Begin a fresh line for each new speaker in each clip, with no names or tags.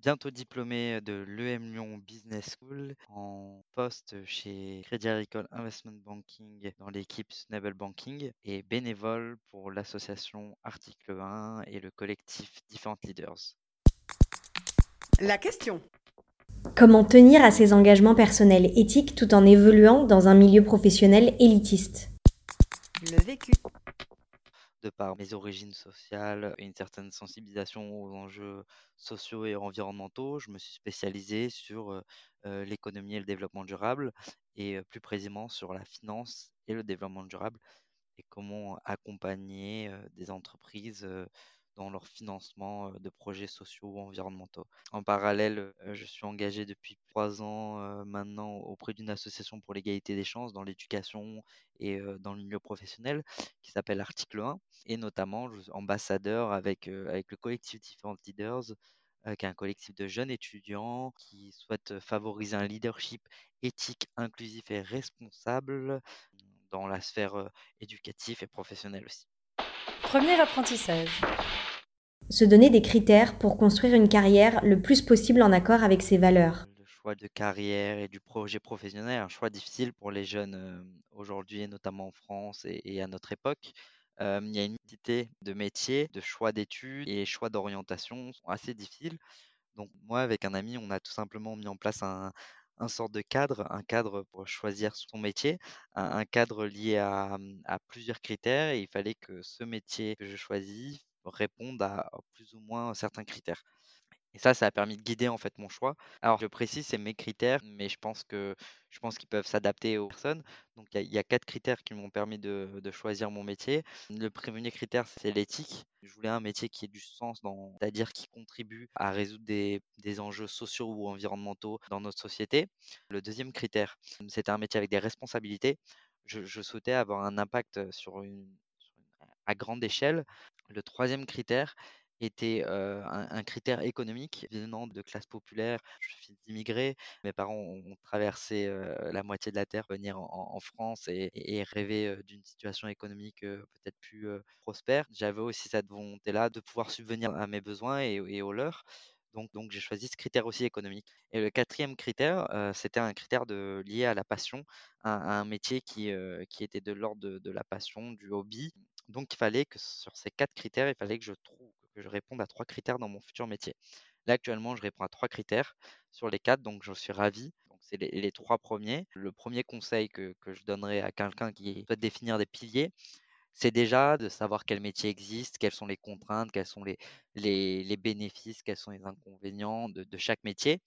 bientôt diplômé de l'EM Lyon Business School en poste chez Crédit Agricole Investment Banking dans l'équipe Sustainable Banking et bénévole pour l'association Article 1 et le collectif Different Leaders.
La question.
Comment tenir à ses engagements personnels éthiques tout en évoluant dans un milieu professionnel élitiste?
Le vécu.
De par mes origines sociales et une certaine sensibilisation aux enjeux sociaux et environnementaux, je me suis spécialisé sur euh, euh, l'économie et le développement durable et euh, plus précisément sur la finance et le développement durable et comment accompagner des entreprises dans leur financement euh, de projets sociaux ou environnementaux. En parallèle, euh, je suis engagé depuis trois ans euh, maintenant auprès d'une association pour l'égalité des chances dans l'éducation et dans le milieu professionnel qui s'appelle Article 1 et notamment je suis ambassadeur avec, avec le collectif Different Leaders, qui est un collectif de jeunes étudiants qui souhaitent favoriser un leadership éthique, inclusif et responsable dans la sphère éducative et professionnelle aussi.
Premier apprentissage.
Se donner des critères pour construire une carrière le plus possible en accord avec ses valeurs.
Le choix de carrière et du projet professionnel, un choix difficile pour les jeunes euh, aujourd'hui, notamment en France et, à notre époque. Euh, il y a une multitude de métiers, de choix d'études et choix d'orientation sont assez difficiles. Donc moi, avec un ami, on a tout simplement mis en place un, sorte de cadre, un cadre pour choisir son métier, un, un cadre lié à, à plusieurs critères et il fallait que ce métier que je choisis réponde à plus ou moins certains critères. Et ça, ça a permis de guider en fait mon choix. Alors, je précise, c'est mes critères, mais je pense que je pense qu'ils peuvent s'adapter aux personnes. Donc, il y, a- quatre critères qui m'ont permis de, choisir mon métier. Le premier critère, c'est l'éthique. Je voulais un métier qui ait du sens, c'est-à-dire qui contribue à résoudre des, des enjeux sociaux ou environnementaux dans notre société. Le deuxième critère, c'était un métier avec des responsabilités. Je, je souhaitais avoir un impact sur une- à grande échelle. Le troisième critère, était un, critère économique venant de classe populaire. Je suis fils d'immigrés. Mes parents ont, traversé la moitié de la terre venir en, France et, et rêver d'une situation économique peut-être plus prospère. J'avais aussi cette volonté-là de pouvoir subvenir à mes besoins et, aux leurs. Donc, j'ai choisi ce critère aussi économique. Et le quatrième critère, c'était un critère lié à la passion, à, un métier qui, était de l'ordre de la passion, du hobby. Donc, il fallait que sur ces quatre critères, il fallait que je trouve, que je réponde à trois critères dans mon futur métier. Là, actuellement, je réponds à trois critères sur les quatre, donc je suis ravi. C'est les, trois premiers. Le premier conseil que, que je donnerais à quelqu'un qui souhaite définir des piliers, c'est déjà de savoir quel métier existe, quelles sont les contraintes, quels sont les, les, les bénéfices, quels sont les inconvénients de, de chaque métier,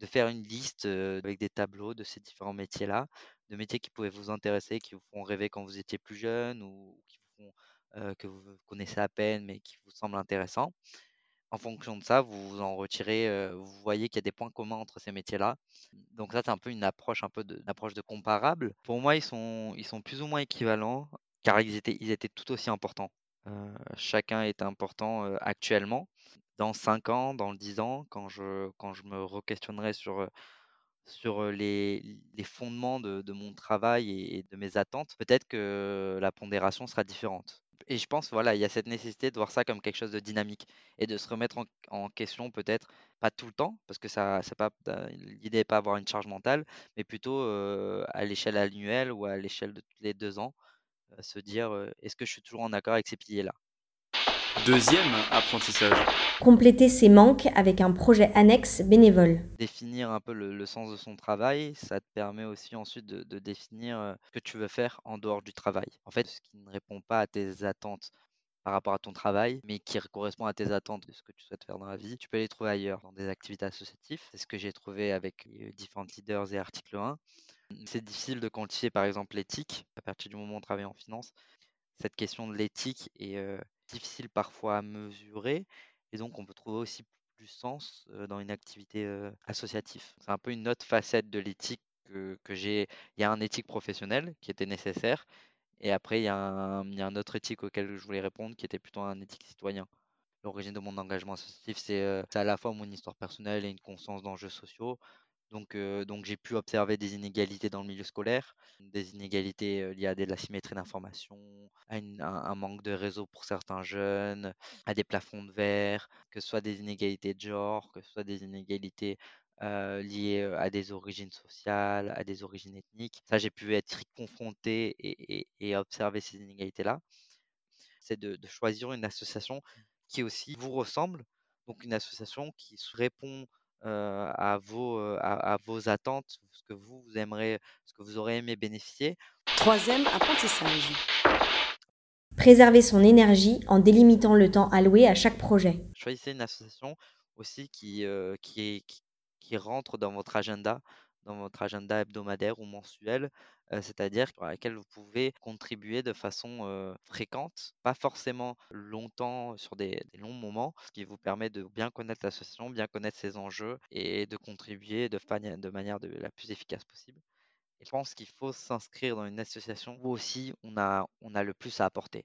de faire une liste euh, avec des tableaux de ces différents métiers-là, de métiers qui pouvaient vous intéresser, qui vous font rêver quand vous étiez plus jeune ou qui euh, que vous connaissez à peine mais qui vous semblent intéressants. En fonction de ça, vous vous en retirez, euh, vous voyez qu'il y a des points communs entre ces métiers-là. Donc ça, c'est un peu une approche un peu de, approche de comparable. Pour moi, ils sont, ils sont plus ou moins équivalents car ils étaient, ils étaient tout aussi importants. Euh, chacun est important actuellement. Dans 5 ans, dans 10 ans, quand je, quand je me re-questionnerai sur, sur les, fondements de, mon travail et, de mes attentes, peut-être que la pondération sera différente. Et je pense, voilà, il y a cette nécessité de voir ça comme quelque chose de dynamique et de se remettre en, question peut-être, pas tout le temps, parce que ça, pas, euh, l'idée n'est pas avoir une charge mentale, mais plutôt à l'échelle annuelle ou à l'échelle de tous les deux ans, euh, se dire est-ce que je suis toujours en accord avec ces piliers-là?
Deuxième apprentissage.
Compléter ses manques avec un projet annexe bénévole.
Définir un peu le, le sens de son travail, ça te permet aussi ensuite de, de définir euh, ce que tu veux faire en dehors du travail. En fait, ce qui ne répond pas à tes attentes par rapport à ton travail, mais qui correspond à tes attentes de ce que tu souhaites faire dans la vie, tu peux les trouver ailleurs, dans des activités associatives. C'est ce que j'ai trouvé avec les différents leaders et article 1. C'est difficile de quantifier par exemple l'éthique à partir du moment où on travaille en finance. Cette question de l'éthique est euh, difficile parfois à mesurer et donc on peut trouver aussi du sens dans une activité associative. C'est un peu une autre facette de l'éthique que, que j'ai, il y a un éthique professionnelle qui était nécessaire. Et après, il y, a un, il y a un autre éthique auquel je voulais répondre qui était plutôt un éthique citoyen. L'origine de mon engagement associatif, c'est à la fois mon histoire personnelle et une conscience d'enjeux sociaux. Donc, euh, donc j'ai pu observer des inégalités dans le milieu scolaire, des inégalités euh, liées à de la symétrie d'information, à un, manque de réseau pour certains jeunes, à des plafonds de verre, que ce soit des inégalités de genre, que ce soit des inégalités euh, liées à des origines sociales, à des origines ethniques. Ça, j'ai pu être confronté et, et- observer ces inégalités-là. C'est de, choisir une association qui aussi vous ressemble, donc une association qui répond euh, à vos, euh, à, à vos attentes, ce que vous, vous aimerez, ce que vous aurez aimé bénéficier.
Troisième apprentissage.
Préserver son énergie en délimitant le temps alloué à chaque projet.
Choisissez une association aussi qui, euh, qui, est- qui, qui rentre dans votre agenda, dans votre agenda hebdomadaire ou mensuel, euh, c'est-à-dire à laquelle vous pouvez contribuer de façon fréquente, pas forcément longtemps sur des, longs moments, ce qui vous permet de bien connaître l'association, bien connaître ses enjeux et de contribuer de, de manière de, la plus efficace possible. Je pense qu'il faut s'inscrire dans une association où aussi on a, on a le plus à apporter.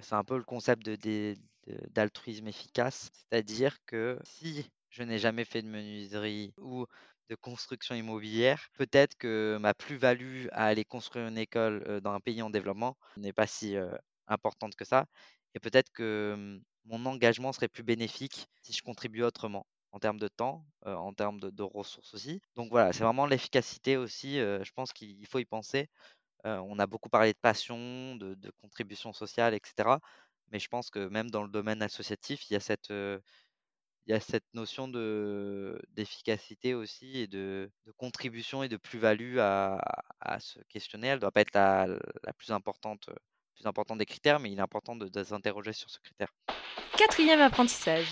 C'est un peu le concept de, dé- de- d'altruisme efficace, c'est-à-dire que si je n'ai jamais fait de menuiserie ou de construction immobilière, peut-être que ma plus-value à aller construire une école dans un pays en développement n'est pas si importante que ça, et peut-être que hum, mon engagement serait plus bénéfique si je contribuais autrement en termes de temps, en termes de, ressources aussi. Donc voilà, c'est vraiment l'efficacité aussi, je pense qu'il faut y penser. On a beaucoup parlé de passion, de, contribution sociale, etc. Mais je pense que même dans le domaine associatif, il y a cette, il y a cette notion de, d'efficacité aussi et de, de contribution et de plus-value à, à ce questionnaire. Elle ne doit pas être la, la plus importante, euh, plus importante des critères, mais il est important de, de s'interroger sur ce critère.
Quatrième apprentissage.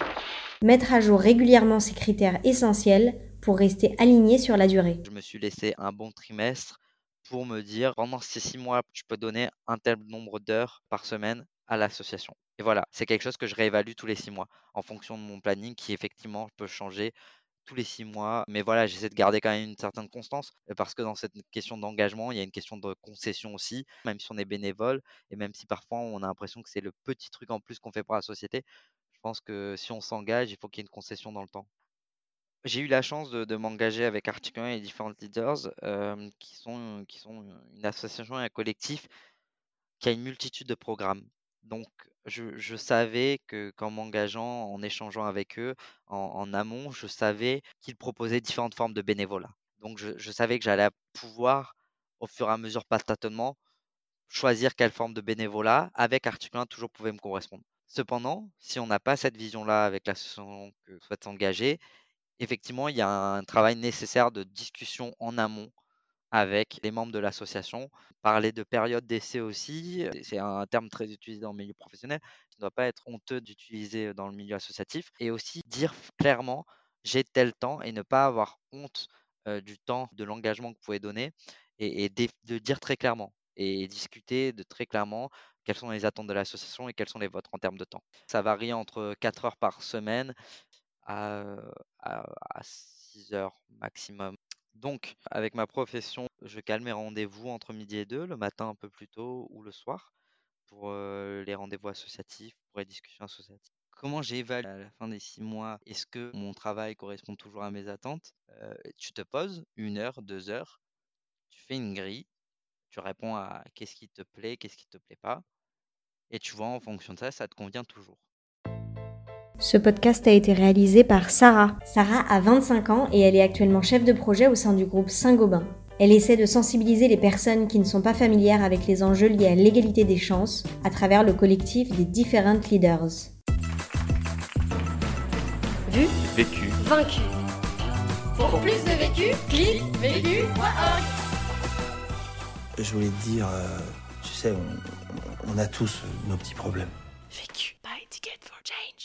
Mettre à jour régulièrement ces critères essentiels pour rester aligné sur la durée.
Je me suis laissé un bon trimestre pour me dire pendant ces six mois, je peux donner un tel nombre d'heures par semaine à l'association. Et voilà, c'est quelque chose que je réévalue tous les six mois en fonction de mon planning qui effectivement peut changer tous les six mois. Mais voilà, j'essaie de garder quand même une certaine constance euh, parce que dans cette question d'engagement, il y a une question de concession aussi, même si on est bénévole et même si parfois on a l'impression que c'est le petit truc en plus qu'on fait pour la société. Je pense que si on s'engage, il faut qu'il y ait une concession dans le temps. J'ai eu la chance de, m'engager avec Article 1 et Different Leaders, euh, qui sont une association et un collectif qui a une multitude de programmes. Donc, je, savais que qu'en m'engageant, en échangeant avec eux en, amont, je savais qu'ils proposaient différentes formes de bénévolat. Donc, je, savais que j'allais pouvoir, au fur et à mesure, par tâtonnement, choisir quelle forme de bénévolat avec Article 1 toujours pouvait me correspondre. Cependant, si on n'a pas cette vision-là avec l'association que souhaite s'engager, effectivement, il y a un travail nécessaire de discussion en amont avec les membres de l'association. Parler de période d'essai aussi, euh, c'est un terme très utilisé dans le milieu professionnel, qui ne doit pas être honteux d'utiliser dans le milieu associatif. Et aussi dire clairement, j'ai tel temps et ne pas avoir honte euh, du temps, de l'engagement que vous pouvez donner et, de dire très clairement et discuter de très clairement quelles sont les attentes de l'association et quelles sont les vôtres en termes de temps. Ça varie entre 4 heures par semaine à, à, à 6 heures maximum. Donc, avec ma profession, je cale mes rendez-vous entre midi et deux, le matin un peu plus tôt ou le soir, pour les rendez-vous associatifs, pour les discussions associatives. Comment j'évalue à la fin des six mois Est-ce que mon travail correspond toujours à mes attentes? Tu te poses une heure, deux heures, tu fais une grille, tu réponds à qu'est-ce qui te plaît, qu'est-ce qui te plaît pas, et tu vois en fonction de ça, ça te convient toujours.
Ce podcast a été réalisé par Sarah. Sarah a 25 ans et elle est actuellement chef de projet au sein du groupe Saint-Gobain. Elle essaie de sensibiliser les personnes qui ne sont pas familières avec les enjeux liés à l'égalité des chances à travers le collectif des Different Leaders.
Vu,
Vécu.
Vaincu. Pour plus de vécu, clique vécu.org.
Je voulais te dire, euh, tu sais, on, on a tous nos petits problèmes.
vécu. Buy ticket for change.